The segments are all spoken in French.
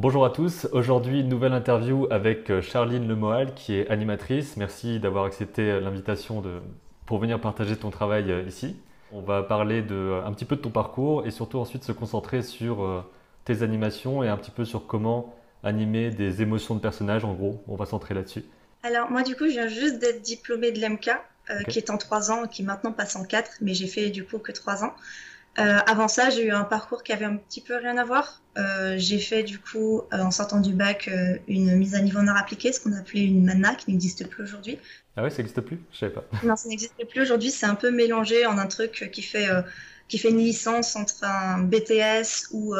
Bonjour à tous, aujourd'hui une nouvelle interview avec euh, Charline Lemoal qui est animatrice. Merci d'avoir accepté euh, l'invitation pour venir partager ton travail euh, ici. On va parler de, un petit peu de ton parcours et surtout ensuite se concentrer sur tes animations et un petit peu sur comment animer des émotions de personnages. En gros, on va centrer là-dessus. Alors moi du coup je viens juste d'être diplômée de l'MK qui est en 3 ans et qui maintenant passe en 4 mais j'ai fait du coup que 3 ans. Euh, avant ça, j'ai eu un parcours qui avait un petit peu rien à voir. Euh, j'ai fait du coup, euh, en sortant du bac, une mise à niveau en art appliqué, ce qu'on appelait une MANA, qui n'existe plus aujourd'hui. Ah ouais, ça n'existe plus? Je savais pas. Non, ça n'existe plus aujourd'hui. C'est un peu mélangé en un truc qui fait qui fait une licence entre un BTS ou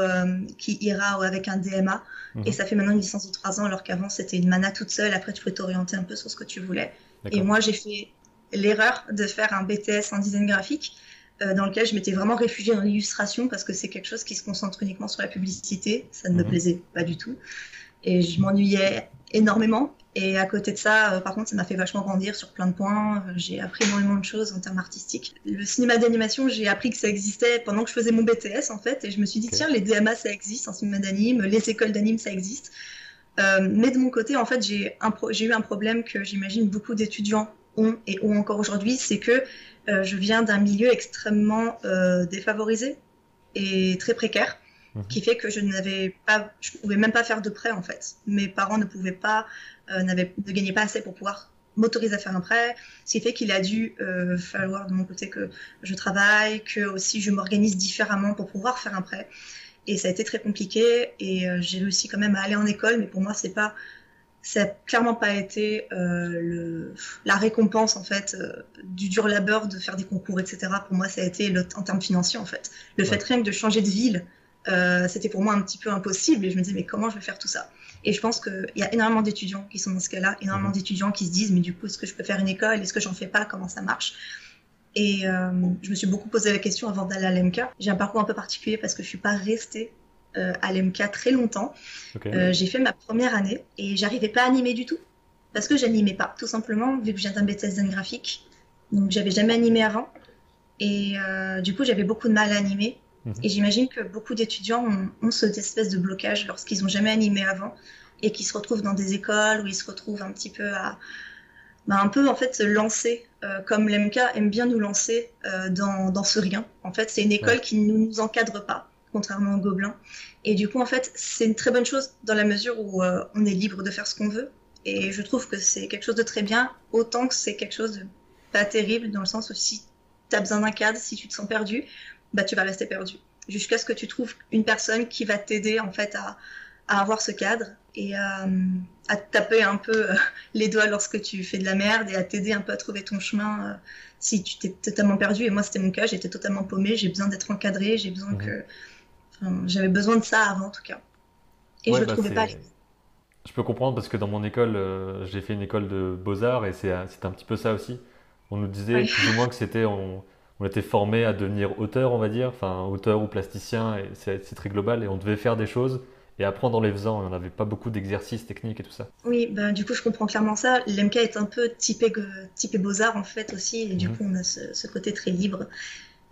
qui ira avec un DMA. Mhm. Et ça fait maintenant une licence de 3 ans, alors qu'avant c'était une mana toute seule. Après, tu pouvais t'orienter un peu sur ce que tu voulais. Et moi, j'ai fait l'erreur de faire un BTS en design graphique. Euh, dans lequel je m'étais vraiment réfugiée dans l'illustration parce que c'est quelque chose qui se concentre uniquement sur la publicité. Ça ne me mhm. plaisait pas du tout. Et je m'ennuyais énormément. Et à côté de ça, euh, par contre, ça m'a fait vachement grandir sur plein de points. J'ai appris énormément de choses en termes artistiques. Le cinéma d'animation, j'ai appris que ça existait pendant que je faisais mon BTS, en fait. Et je me suis dit, tiens, les DMA, ça existe en cinéma d'anime. Les écoles d'anime, ça existe. Euh, mais de mon côté, en fait, j'ai eu un problème que j'imagine beaucoup d'étudiants ont et ont encore aujourd'hui, c'est que euh, je viens d'un milieu extrêmement euh, défavorisé et très précaire, mhm. qui fait que je n'avais pas, je pouvais même pas faire de prêt en fait. Mes parents ne pouvaient pas, euh, n'avaient, ne gagnaient pas assez pour pouvoir m'autoriser à faire un prêt, ce qui fait qu'il a dû falloir de mon côté que je travaille, que aussi je m'organise différemment pour pouvoir faire un prêt. Et ça a été très compliqué et j'ai réussi quand même à aller en école, mais pour moi c'est pas ça n'a clairement pas été euh, le, la récompense en fait euh, du dur labeur de faire des concours, etc. Pour moi, ça a été le, en termes financiers en fait. Le fait rien que de changer de ville, euh, c'était pour moi un petit peu impossible et je me disais mais comment je vais faire tout ça? Et je pense qu'il y a énormément d'étudiants qui sont dans ce cas-là, énormément mhm. d'étudiants qui se disent mais du coup est-ce que je peux faire une école, est-ce que j'en fais pas, comment ça marche? Et je me suis beaucoup posé la question avant d'aller à l'EMK. J'ai un parcours un peu particulier parce que je suis pas restée à l'MK très longtemps. Euh, j'ai fait ma première année et j'arrivais pas à animer du tout parce que j'animais pas, tout simplement, vu que j'ai un BTS graphique. Donc j'avais jamais animé avant et euh, du coup j'avais beaucoup de mal à animer. Mhm. Et j'imagine que beaucoup d'étudiants ont, cette espèce de blocage lorsqu'ils ont jamais animé avant et qui se retrouvent dans des écoles où ils se retrouvent un petit peu à bah, un peu en fait se lancer comme l'MK aime bien nous lancer dans, dans, ce rien. En fait, c'est une école qui ne nous encadre pas contrairement aux gobelins. Et du coup, en fait, c'est une très bonne chose dans la mesure où euh, on est libre de faire ce qu'on veut. Et je trouve que c'est quelque chose de très bien, autant que c'est quelque chose de pas terrible, dans le sens où si tu as besoin d'un cadre, si tu te sens perdu, bah tu vas rester perdu. Jusqu'à ce que tu trouves une personne qui va t'aider en fait à, à, avoir ce cadre et à, à taper un peu euh, les doigts lorsque tu fais de la merde et à t'aider un peu à trouver ton chemin euh, si tu t'es totalement perdu. Et moi, c'était mon cas, j'étais totalement paumée, j'ai besoin d'être encadrée, j'ai besoin mhm. que j'avais besoin de ça avant en tout cas. Et je ne bah, trouvais pas. Je peux comprendre parce que dans mon école, euh, j'ai fait une école de beaux-arts et c'est un petit peu ça aussi. On nous disait plus ou moins que c'était. On, on, était formé à devenir auteur, on va dire, enfin auteur ou plasticien, c'est très global et on devait faire des choses et apprendre en les faisant. On n'avait pas beaucoup d'exercices techniques et tout ça. Oui, ben, du coup, je comprends clairement ça. L'MK est un peu typé, typé beaux-arts en fait aussi, et du mhm. coup, on a ce, ce, côté très libre.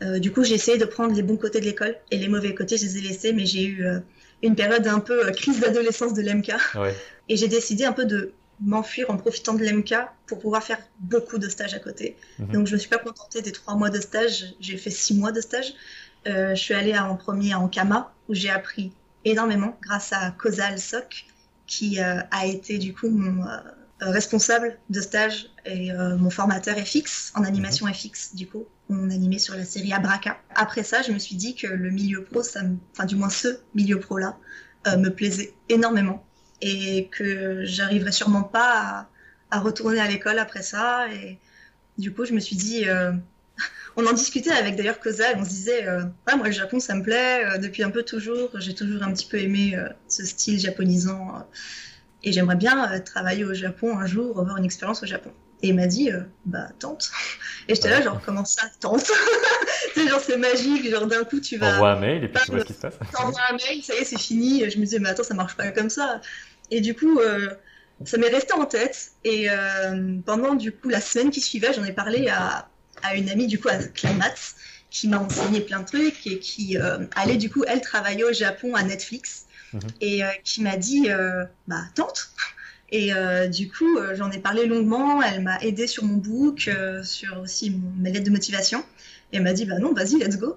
Euh, du coup, j'ai essayé de prendre les bons côtés de l'école et les mauvais côtés, je les ai laissés, mais j'ai eu euh, une période un peu euh, crise d'adolescence de l'MK. Et j'ai décidé un peu de m'enfuir en profitant de l'MK pour pouvoir faire beaucoup de stages à côté. Mhm. Donc, je ne me suis pas contentée des trois mois de stage, j'ai fait six mois de stage. je suis allée en premier en Kama, où j'ai appris énormément grâce à Causal Soc, qui a été du coup mon responsable de stage et mon formateur FX en animation mhm. FX du coup on animait sur la série Abraka. Après ça, je me suis dit que le milieu pro, ça enfin du moins ce milieu pro là, euh, me plaisait énormément et que j'arriverais sûrement pas à, retourner à l'école après ça. Et du coup, je me suis dit, euh, on en discutait avec d'ailleurs Koza, on se disait, euh, moi le Japon ça me plaît depuis un peu toujours, j'ai toujours un petit peu aimé ce style japonisant et j'aimerais bien travailler au Japon un jour, avoir une expérience au Japon. Et il m'a dit, euh, bah, tente. Et j'étais là, genre, comment ça, tente? Tu genre, c'est magique, genre, d'un coup, tu vas. Envoie un mail et puis tu vois ce qui se passe. T'envoies un mail, ça y est, c'est fini. Je me disais, mais attends, ça marche pas comme ça. Et du coup, euh, ça m'est resté en tête. Et euh, pendant, du coup, la semaine qui suivait, j'en ai parlé à, à, une amie, du coup, à Climat, qui m'a enseigné plein de trucs et qui allait, du coup, elle, travailler au Japon à Netflix. Mhm. et qui m'a dit bah tente. Et du coup, j'en ai parlé longuement. Elle m'a aidé sur mon book, sur aussi mon, mes lettres de motivation. Et elle m'a dit bah non, vas-y, let's go.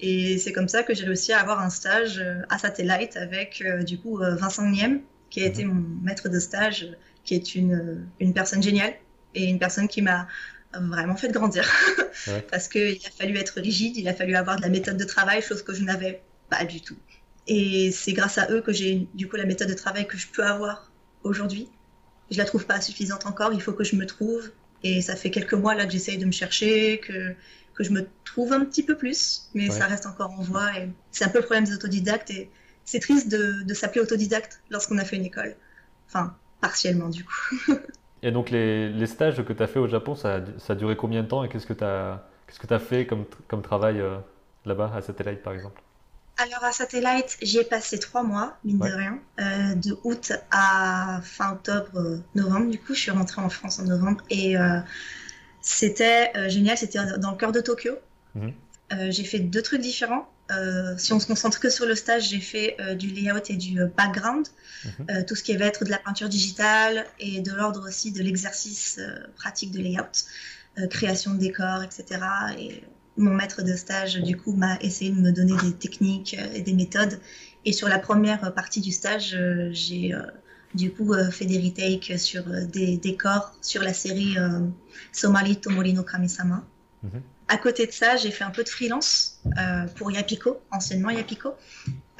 Et c'est comme ça que j'ai réussi à avoir un stage à Satellite avec du coup Vincent Niem, qui a été mhm. mon maître de stage, qui est une, une personne géniale et une personne qui m'a vraiment fait grandir. Parce qu'il a fallu être rigide, il a fallu avoir de la méthode de travail, chose que je n'avais pas du tout. Et c'est grâce à eux que j'ai du coup la méthode de travail que je peux avoir aujourd'hui. Je la trouve pas suffisante encore, il faut que je me trouve. Et ça fait quelques mois là que j'essaye de me chercher, que, que je me trouve un petit peu plus, mais ça reste encore en voie. Et c'est un peu le problème des autodidactes. Et c'est triste de, de s'appeler autodidacte lorsqu'on a fait une école. Enfin, partiellement du coup. Et donc les, stages que tu as fait au Japon, ça, a duré combien de temps et qu'est-ce que tu as, qu'est-ce que as fait comme, comme travail euh, là-bas à Satellite par exemple? Alors à Satellite, j'ai passé trois mois, mine de rien, euh, de août à fin octobre, novembre. Du coup, je suis rentrée en France en novembre et euh, c'était génial. C'était dans le cœur de Tokyo. Mhm. j'ai fait deux trucs différents. Euh, si on se concentre que sur le stage, j'ai fait euh, du layout et du euh, background, mhm. tout ce qui va être de la peinture digitale et de l'ordre aussi de l'exercice pratique de layout, création de décors, etc. Et mon maître de stage, du coup, m'a essayé de me donner des techniques et des méthodes. Et sur la première partie du stage, j'ai du coup fait des retakes sur des décors sur la série Somali Tomori no Kamisama. Mhm. À côté de ça, j'ai fait un peu de freelance euh, pour Yapiko, anciennement Yapiko,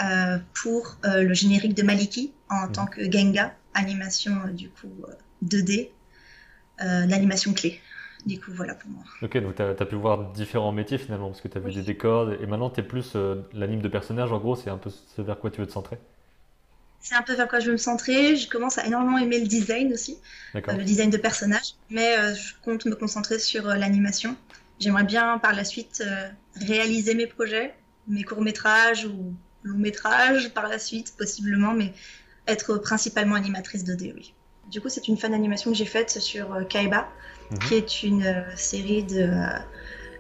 euh, pour euh, le générique de Maliki en mmh. tant que Genga, animation du coup 2D, l'animation clé. Du coup, voilà pour moi. Ok, donc tu as, pu voir différents métiers finalement, parce que tu as vu des décors, et maintenant tu es plus l'anime de personnage, en gros, c'est un peu ce vers quoi tu veux te centrer c'est un peu vers quoi je veux me centrer. Je commence à énormément aimer le design aussi, le design de personnage, mais je compte me concentrer sur l'animation. J'aimerais bien par la suite euh, réaliser mes projets, mes courts-métrages ou longs-métrages par la suite, possiblement, mais être principalement animatrice de d oui. Du coup, c'est une fan animation que j'ai faite sur euh, Kaiba, mhm. qui est une euh, série de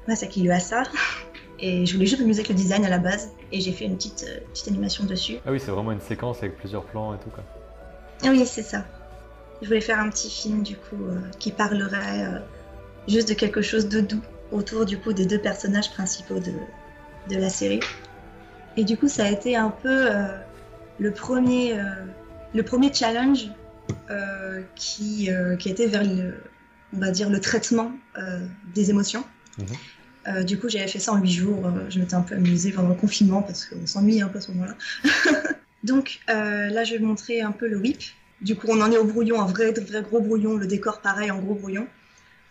Masaki Yuasa. Et je voulais juste m'amuser avec le design à la base, et j'ai fait une petite, petite animation dessus. Ah oui, c'est vraiment une séquence avec plusieurs plans et tout, quoi. Oui, c'est ça. Je voulais faire un petit film, du coup, qui parlerait juste de quelque chose de doux autour du coup des deux personnages principaux de, de la série. Et du coup, ça a été un peu euh, le, premier, euh, le premier challenge euh, qui, qui était vers le, on va dire, le traitement des émotions. Mhm. du coup, j'avais fait ça en huit jours. je m'étais un peu amusée pendant le confinement parce qu'on s'ennuie un peu à ce moment-là. Donc là, je vais montrer un peu le whip. Du coup, on en est au brouillon, un vrai, vrai gros brouillon. Le décor, pareil, en gros brouillon.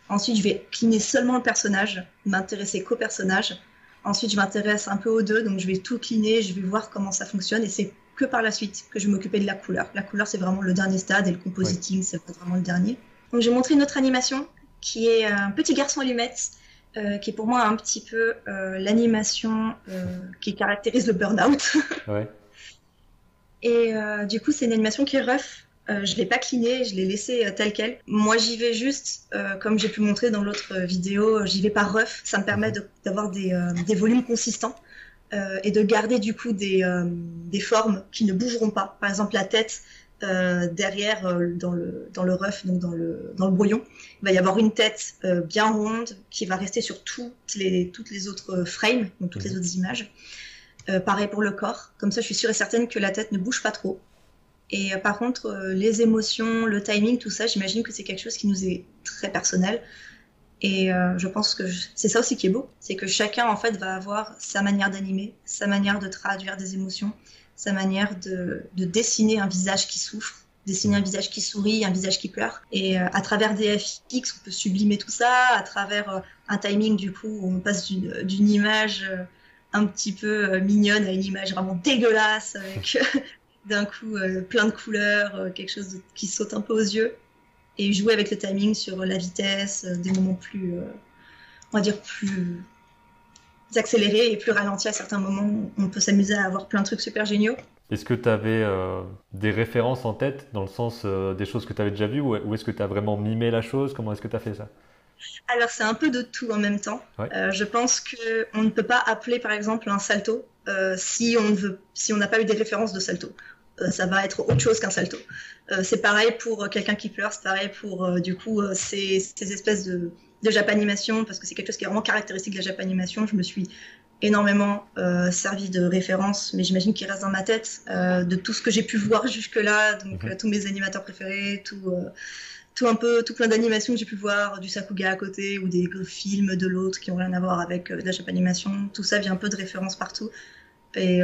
Ensuite, je vais cliner seulement le personnage, m'intéresser qu'au personnage. Ensuite, je m'intéresse un peu aux deux, donc je vais tout cliner, je vais voir comment ça fonctionne. Et c'est que par la suite que je m'occuper de la couleur. La couleur, c'est vraiment le dernier stade et le compositing, c'est vraiment le dernier. Donc, j'ai montré une autre animation qui est un petit garçon allumette, euh, qui est pour moi un petit peu euh, l'animation euh, qui caractérise le burn-out. ouais. Et du coup, c'est une animation qui est rough, euh, je l'ai pas cliné, je l'ai laissé euh, tel quel. Moi, j'y vais juste, euh, comme j'ai pu montrer dans l'autre vidéo, j'y vais pas rough. Ça me permet d'avoir des, volumes consistants et de garder du coup des, formes qui ne bougeront pas. Par exemple, la tête derrière dans le dans le rough, donc dans le dans le brouillon, il va y avoir une tête bien ronde qui va rester sur toutes les toutes les autres frames, donc toutes les mhm. autres images. pareil pour le corps. Comme ça, je suis sûre et certaine que la tête ne bouge pas trop. Et euh, par contre, euh, les émotions, le timing, tout ça, j'imagine que c'est quelque chose qui nous est très personnel. Et euh, je pense que c'est ça aussi qui est beau, c'est que chacun en fait va avoir sa manière d'animer, sa manière de traduire des émotions, sa manière de, dessiner un visage qui souffre, dessiner un visage qui sourit, un visage qui pleure. Et à travers des FX, on peut sublimer tout ça, à travers un timing du coup, où on passe d'une image un petit peu mignonne à une image vraiment dégueulasse avec d'un coup euh, plein de couleurs, euh, quelque chose qui saute un peu aux yeux, et jouer avec le timing sur la vitesse, euh, des moments plus, on va dire, plus accélérés et plus ralentis à certains moments. On peut s'amuser à avoir plein de trucs super géniaux. Est-ce que tu avais des références en tête, dans le sens des choses que tu avais déjà vues, ou, est-ce que tu as vraiment mimé la chose? Comment est-ce que tu as fait ça? Alors c'est un peu de tout en même temps. je pense qu'on ne peut pas appeler par exemple un salto si on veut, si on n'a pas eu des références de salto. Ça va être autre chose qu'un salto. c'est pareil pour quelqu'un qui pleure, c'est pareil pour du coup ces, ces, espèces de, de japanimation, parce que c'est quelque chose qui est vraiment caractéristique de la japanimation. Je me suis énormément euh, servi de référence, mais j'imagine qu'il reste dans ma tête euh, de tout ce que j'ai pu voir jusque-là, donc mhm. euh, tous mes animateurs préférés, tout, tout un peu, tout plein d'animations que j'ai pu voir, du Sakuga à côté ou des films de l'autre qui ont rien à voir avec la japanimation. Tout ça vient un peu de références partout et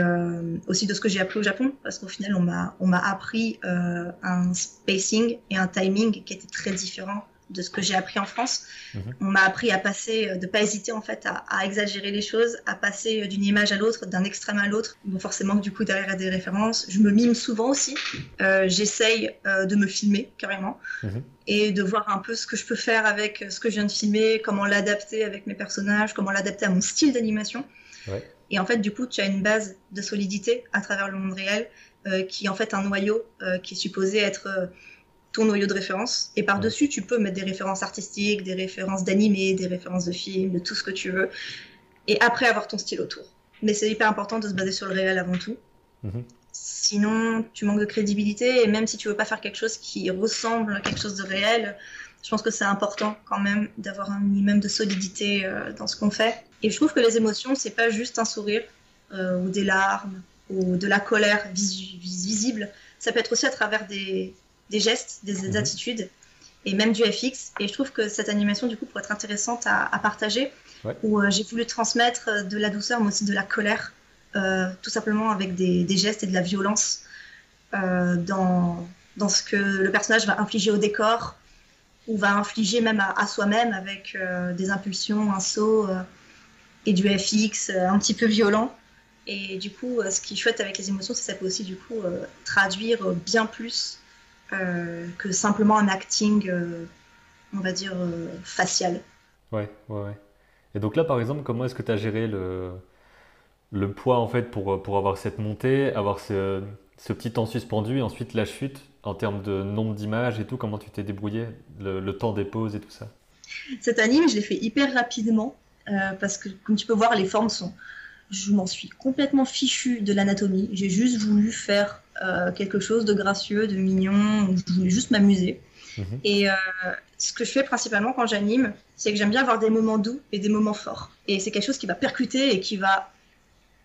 aussi de ce que j'ai appris au Japon, parce qu'au final on m'a on m'a appris un spacing et un timing qui étaient très différents de ce que j'ai appris en France. Mhm. On m'a appris à passer, euh, de pas hésiter en fait à, exagérer les choses, à passer euh, d'une image à l'autre, d'un extrême à l'autre. Donc forcément du coup derrière il y a des références. Je me mime souvent aussi. Euh, j'essaye de me filmer carrément mhm. et de voir un peu ce que je peux faire avec ce que je viens de filmer, comment l'adapter avec mes personnages, comment l'adapter à mon style d'animation. Et en fait du coup tu as une base de solidité à travers le monde réel qui est en fait un noyau qui est supposé être ton noyau de référence. Et par-dessus, tu peux mettre des références artistiques, des références d'animés, des références de films, de tout ce que tu veux. Et après, avoir ton style autour. Mais c'est hyper important de se baser sur le réel avant tout. Mhm. Sinon, tu manques de crédibilité. Et même si tu veux pas faire quelque chose qui ressemble à quelque chose de réel, je pense que c'est important quand même d'avoir un minimum de solidité euh, dans ce qu'on fait. Et je trouve que les émotions, c'est pas juste un sourire euh, ou des larmes ou de la colère visible. Ça peut être aussi à travers des, des gestes, des, mhm. attitudes et même du FX. Et je trouve que cette animation, du coup, pourrait être intéressante à, partager, où euh, j'ai voulu transmettre de la douceur, mais aussi de la colère, euh, tout simplement avec des, gestes et de la violence dans, dans ce que le personnage va infliger au décor, ou va infliger même à, soi-même avec des impulsions, un saut et du FX un petit peu violent. Et du coup, ce qui est chouette avec les émotions, c'est que ça peut aussi du coup traduire bien plus euh, que simplement un acting, euh, on va dire, euh, facial. Ouais, ouais, ouais. Et donc là, par exemple, comment est-ce que tu as géré le, le poids en fait pour, pour avoir cette montée, avoir ce, ce petit temps suspendu et ensuite la chute en termes de nombre d'images et tout Comment tu t'es débrouillé le, temps des pauses et tout ça? Cet anime, je l'ai fait hyper rapidement parce que, comme tu peux voir, les formes sont. Je m'en suis complètement fichu de l'anatomie. J'ai juste voulu faire euh, quelque chose de gracieux, de mignon, je voulais juste m'amuser. Mhm. Et euh, ce que je fais principalement quand j'anime, c'est que j'aime bien avoir des moments doux et des moments forts. Et c'est quelque chose qui va percuter et qui va,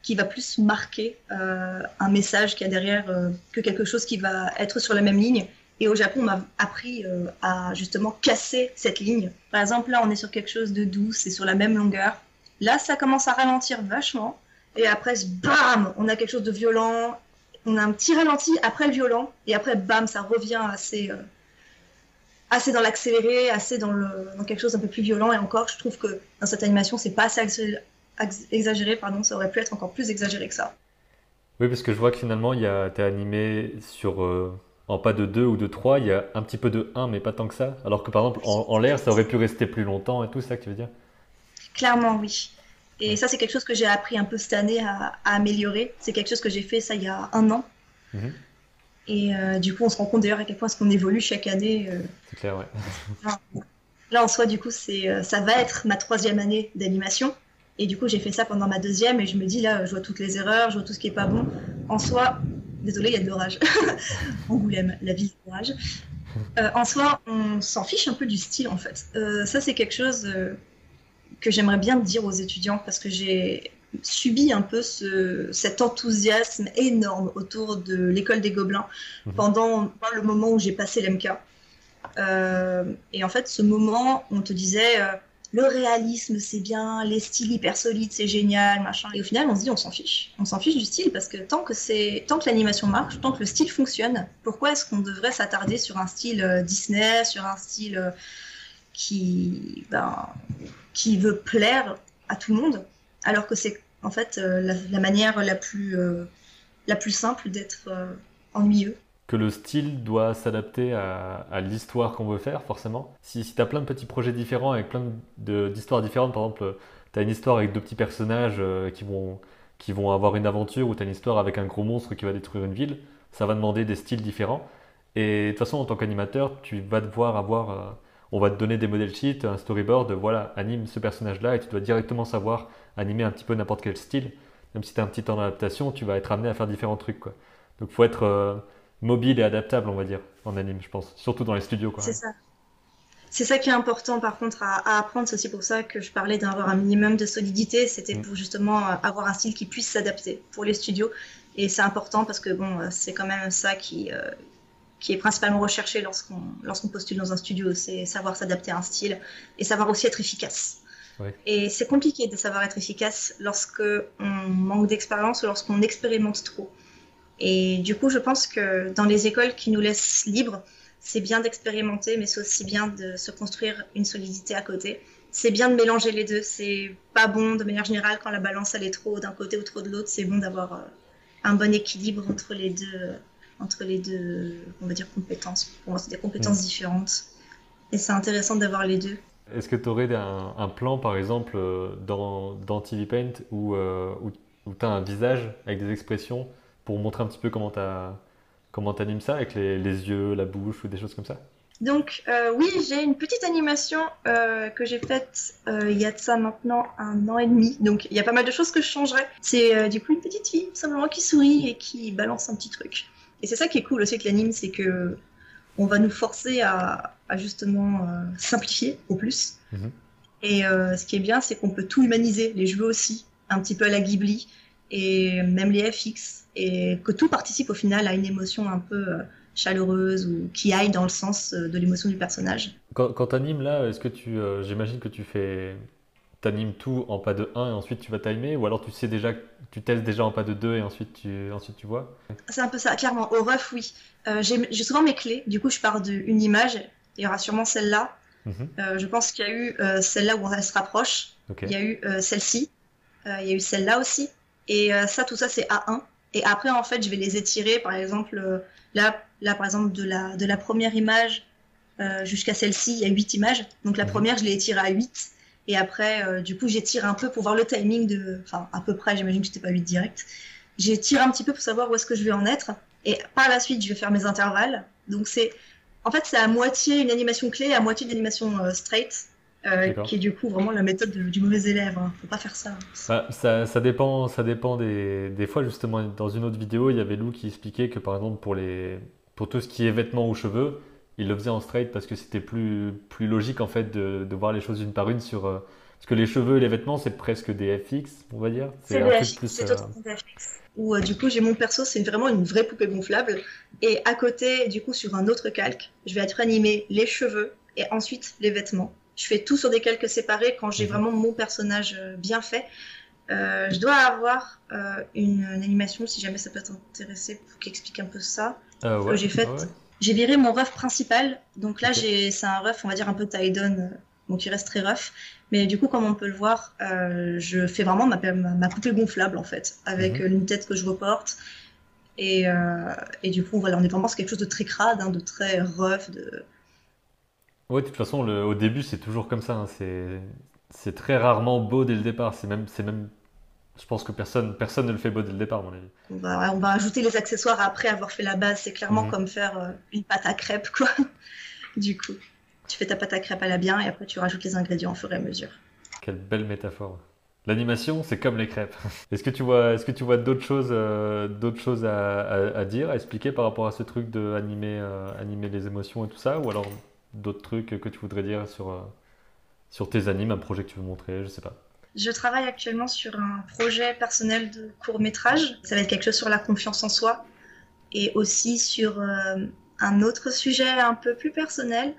qui va plus marquer euh, un message qu'il y a derrière que quelque chose qui va être sur la même ligne. Et au Japon, on m'a appris à justement casser cette ligne. Par exemple, là, on est sur quelque chose de doux, c'est sur la même longueur. Là, ça commence à ralentir vachement. Et après, bam, on a quelque chose de violent on a un petit ralenti après le violent, et après, bam, ça revient assez, euh, assez dans l'accéléré, assez dans, quelque chose d'un peu plus violent. Et encore, je trouve que dans cette animation, c'est pas assez exagéré, pardon, ça aurait pu être encore plus exagéré que ça. Oui, parce que je vois que finalement, tu es animé sur, euh, en pas de 2 ou de 3, il y a un petit peu de 1, mais pas tant que ça. Alors que par exemple, en, l'air, ça aurait pu rester plus longtemps et tout ça que tu veux dire? Clairement, oui. Et ça, c'est quelque chose que j'ai appris un peu cette année à, améliorer. C'est quelque chose que j'ai fait ça il y a un an. Mhm. Et euh, du coup, on se rend compte d'ailleurs à quel point est-ce qu'on évolue chaque année. Euh. C'est clair, ouais. là, en soi, du coup, c'est, ça va être ma troisième année d'animation. Et du coup, j'ai fait ça pendant ma deuxième et je me dis, là, je vois toutes les erreurs, je vois tout ce qui est pas bon. En soi, désolé, il y a de l'orage. Angoulême, la ville d'orage. en soi, on s'en fiche un peu du style, en fait. ça, c'est quelque chose que j'aimerais bien dire aux étudiants parce que j'ai subi un peu ce, cet enthousiasme énorme autour de l'école des Gobelins mhm. pendant le moment où j'ai passé l'MK. Euh, et en fait, ce moment, on te disait euh, le réalisme c'est bien, les styles hyper solides c'est génial, machin. Et au final, on se dit on s'en fiche. On s'en fiche du style parce que tant que c'est, tant que l'animation marche, tant que le style fonctionne, pourquoi est-ce qu'on devrait s'attarder sur un style euh, Disney, sur un style qui, ben, qui veut plaire à tout le monde, alors que c'est en fait euh, la, manière la plus, euh, simple d'être euh, ennuyeux. Que le style doit s'adapter à, l'histoire qu'on veut faire, forcément. Si, si tu as plein de petits projets différents avec plein d'histoires différentes, par exemple, tu as une histoire avec deux petits personnages qui, vont, qui vont avoir une aventure, ou tu as une histoire avec un gros monstre qui va détruire une ville, ça va demander des styles différents. Et de toute façon, en tant qu'animateur, tu vas devoir avoir on va te donner des modèles sheets, un storyboard, voilà, anime ce personnage-là et tu dois directement savoir animer un petit peu n'importe quel style. même si tu as un petit temps d'adaptation, tu vas être amené à faire différents trucs. Quoi. Donc, faut être mobile et adaptable, on va dire, en anime, je pense. Surtout dans les studios. C'est ça. C'est ça qui est important, par contre, à, apprendre. C'est aussi pour ça que je parlais d'avoir un minimum de solidité. C'était mm. pour justement avoir un style qui puisse s'adapter pour les studios. Et c'est important parce que bon, c'est quand même ça qui, qui est principalement recherché lorsqu'on lorsqu'on postule dans un studio, c'est savoir s'adapter à un style et savoir aussi être efficace. Et c'est compliqué de savoir être efficace lorsque on manque d'expérience ou lorsqu'on expérimente trop. Et du coup, je pense que dans les écoles qui nous laissent libres, c'est bien d'expérimenter, mais c'est aussi bien de se construire une solidité à côté. C'est bien de mélanger les deux. C'est pas bon de manière générale quand la balance elle est trop d'un côté ou trop de l'autre. C'est bon d'avoir euh, un bon équilibre entre les deux entre les deux, on va dire, compétences. Pour moi, c'est des compétences mm. différentes. Et c'est intéressant d'avoir les deux. Est-ce que tu aurais un, plan, par exemple, euh, dans, dans TV Paint où, euh, où, tu as un visage avec des expressions pour montrer un petit peu comment tu comment animes ça, avec les, les, yeux, la bouche ou des choses comme ça? Donc euh, oui, j'ai une petite animation que j'ai faite il y a de ça maintenant un an et demi. Donc il y a pas mal de choses que je changerais. C'est du coup une petite fille simplement qui sourit et qui balance un petit truc. Et c'est ça qui est cool aussi avec l'anime, c'est que on va nous forcer à, justement euh, simplifier au plus. Mhm. Et euh, ce qui est bien, c'est qu'on peut tout humaniser, les jeux aussi, un petit peu à la Ghibli, et même les FX, et que tout participe au final à une émotion un peu euh, chaleureuse ou qui aille dans le sens de l'émotion du personnage. Quand, quand tu animes là, est-ce que tu, j'imagine que tu fais t'animes tout en pas de 1 et ensuite tu vas timer ou alors tu sais déjà tu testes déjà en pas de 2 et ensuite tu, ensuite tu vois? C'est un peu ça, clairement. Au ref, oui. Euh, j'ai souvent mes clés, du coup je pars d'une image, il y aura sûrement celle-là. Mhm. Euh, je pense qu'il y a eu euh, celle-là où on se rapproche, il y a eu celle-ci, il y a eu celle-là aussi. Et ça, tout ça c'est A1. Et après, en fait, je vais les étirer, par exemple, là, là par exemple, de la, de la première image jusqu'à celle-ci, il y a 8 images. Donc la mhm. première, je l'ai étirée à 8. Et après, euh, du coup, j'étire un peu pour voir le timing de. Enfin, à peu près, j'imagine que c'était pas 8 direct. J'étire un petit peu pour savoir où est-ce que je vais en être. Et par la suite, je vais faire mes intervalles. Donc, c'est. En fait, c'est à moitié une animation clé, à moitié une animation euh, straight. Euh, qui est du coup vraiment la méthode du mauvais élève. Hein. Faut pas faire ça. Bah, ça, ça, dépend, ça dépend des, des fois justement. Dans une autre vidéo, il y avait Lou qui expliquait que par exemple pour les, pour tout ce qui est vêtements ou cheveux, il le faisait en straight parce que c'était plus, plus logique en fait de, de voir les choses une par une sur. Euh, parce que les cheveux et les vêtements, c'est presque des FX, on va dire. C'est des FX, c'est euh, FX. Ou euh, du coup, j'ai mon perso, c'est vraiment une vraie poupée gonflable. Et à côté, du coup, sur un autre calque, je vais être animé les cheveux et ensuite les vêtements. Je fais tout sur des calques séparés quand j'ai mhm. vraiment mon personnage bien fait. Euh, je dois avoir une, animation, si jamais ça peut t'intéresser, pour qu'il explique un peu ça. que j'ai fait j'ai viré mon ref principal, donc là j'ai c'est un ref on va dire un peu tie donc il reste très rough. Mais du coup, comme on peut le voir, euh, je fais vraiment ma, ma, poupée gonflable en fait, avec mhm. une tête que je reporte. Et, euh, et du coup, voilà, on est vraiment sur quelque chose de très crade, hein, de très rough. De... Ouais, de toute façon, le, au début, c'est toujours comme ça. Hein, c'est très rarement beau dès le départ. C'est même, même je pense que personne, personne ne le fait beau dès le départ, à mon avis. On va, on va ajouter les accessoires après avoir fait la base. C'est clairement mhm. comme faire euh, une pâte à crêpes, quoi. du coup, tu fais ta pâte à crêpes à la bien et après tu rajoutes les ingrédients au fur et à mesure. Quelle belle métaphore. L'animation, c'est comme les crêpes. Est-ce que tu vois, est-ce que tu vois d'autres choses, euh, d'autres choses à, dire, à expliquer par rapport à ce truc de animer, euh, animer les émotions et tout ça, ou alors d'autres trucs que tu voudrais dire sur, sur tes animes, un projet que tu veux montrer, je sais pas. Je travaille actuellement sur un projet personnel de court métrage. Ça va être quelque chose sur la confiance en soi et aussi sur euh, un autre sujet un peu plus personnel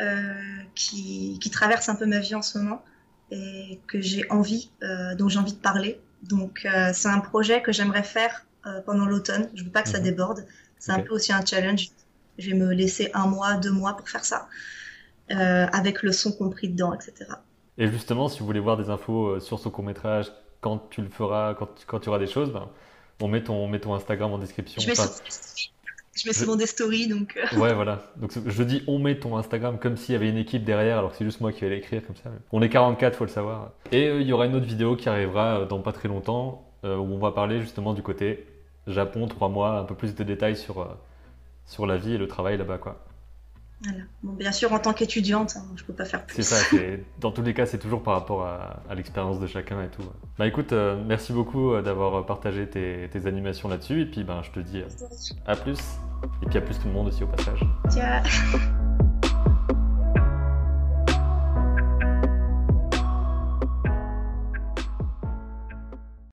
euh, qui, traverse un peu ma vie en ce moment et que j'ai envie, euh, dont j'ai envie de parler. Donc c'est un projet que j'aimerais faire pendant l'automne. Je veux pas que ça mhm. déborde. C'est un peu aussi un challenge. Je vais me laisser un mois, deux mois pour faire ça, avec le son compris dedans, etc. Et justement, si vous voulez voir des infos euh, sur ce court métrage, quand tu le feras, quand, quand tu auras des choses, ben, on, met ton, on met ton Instagram en description. Je mets, je mets souvent des stories, donc. Euh. Ouais, voilà. Donc je dis on met ton Instagram comme s'il y avait une équipe derrière, alors que c'est juste moi qui vais l'écrire comme ça. On est 44, faut le savoir. Et euh, il y aura une autre vidéo qui arrivera dans pas très longtemps, où on va parler justement du côté Japon, trois mois, un peu plus de détails sur, sur la vie et le travail là-bas, quoi. Bon, bien sûr, en tant qu'étudiante, hein, je peux pas faire plus. C'est ça, dans tous les cas, c'est toujours par rapport à, l'expérience de chacun et tout. Bah écoute, euh, merci beaucoup euh, d'avoir partagé tes, animations là-dessus, et puis ben, je te dis à plus, et puis à plus tout le monde aussi au passage. Ciao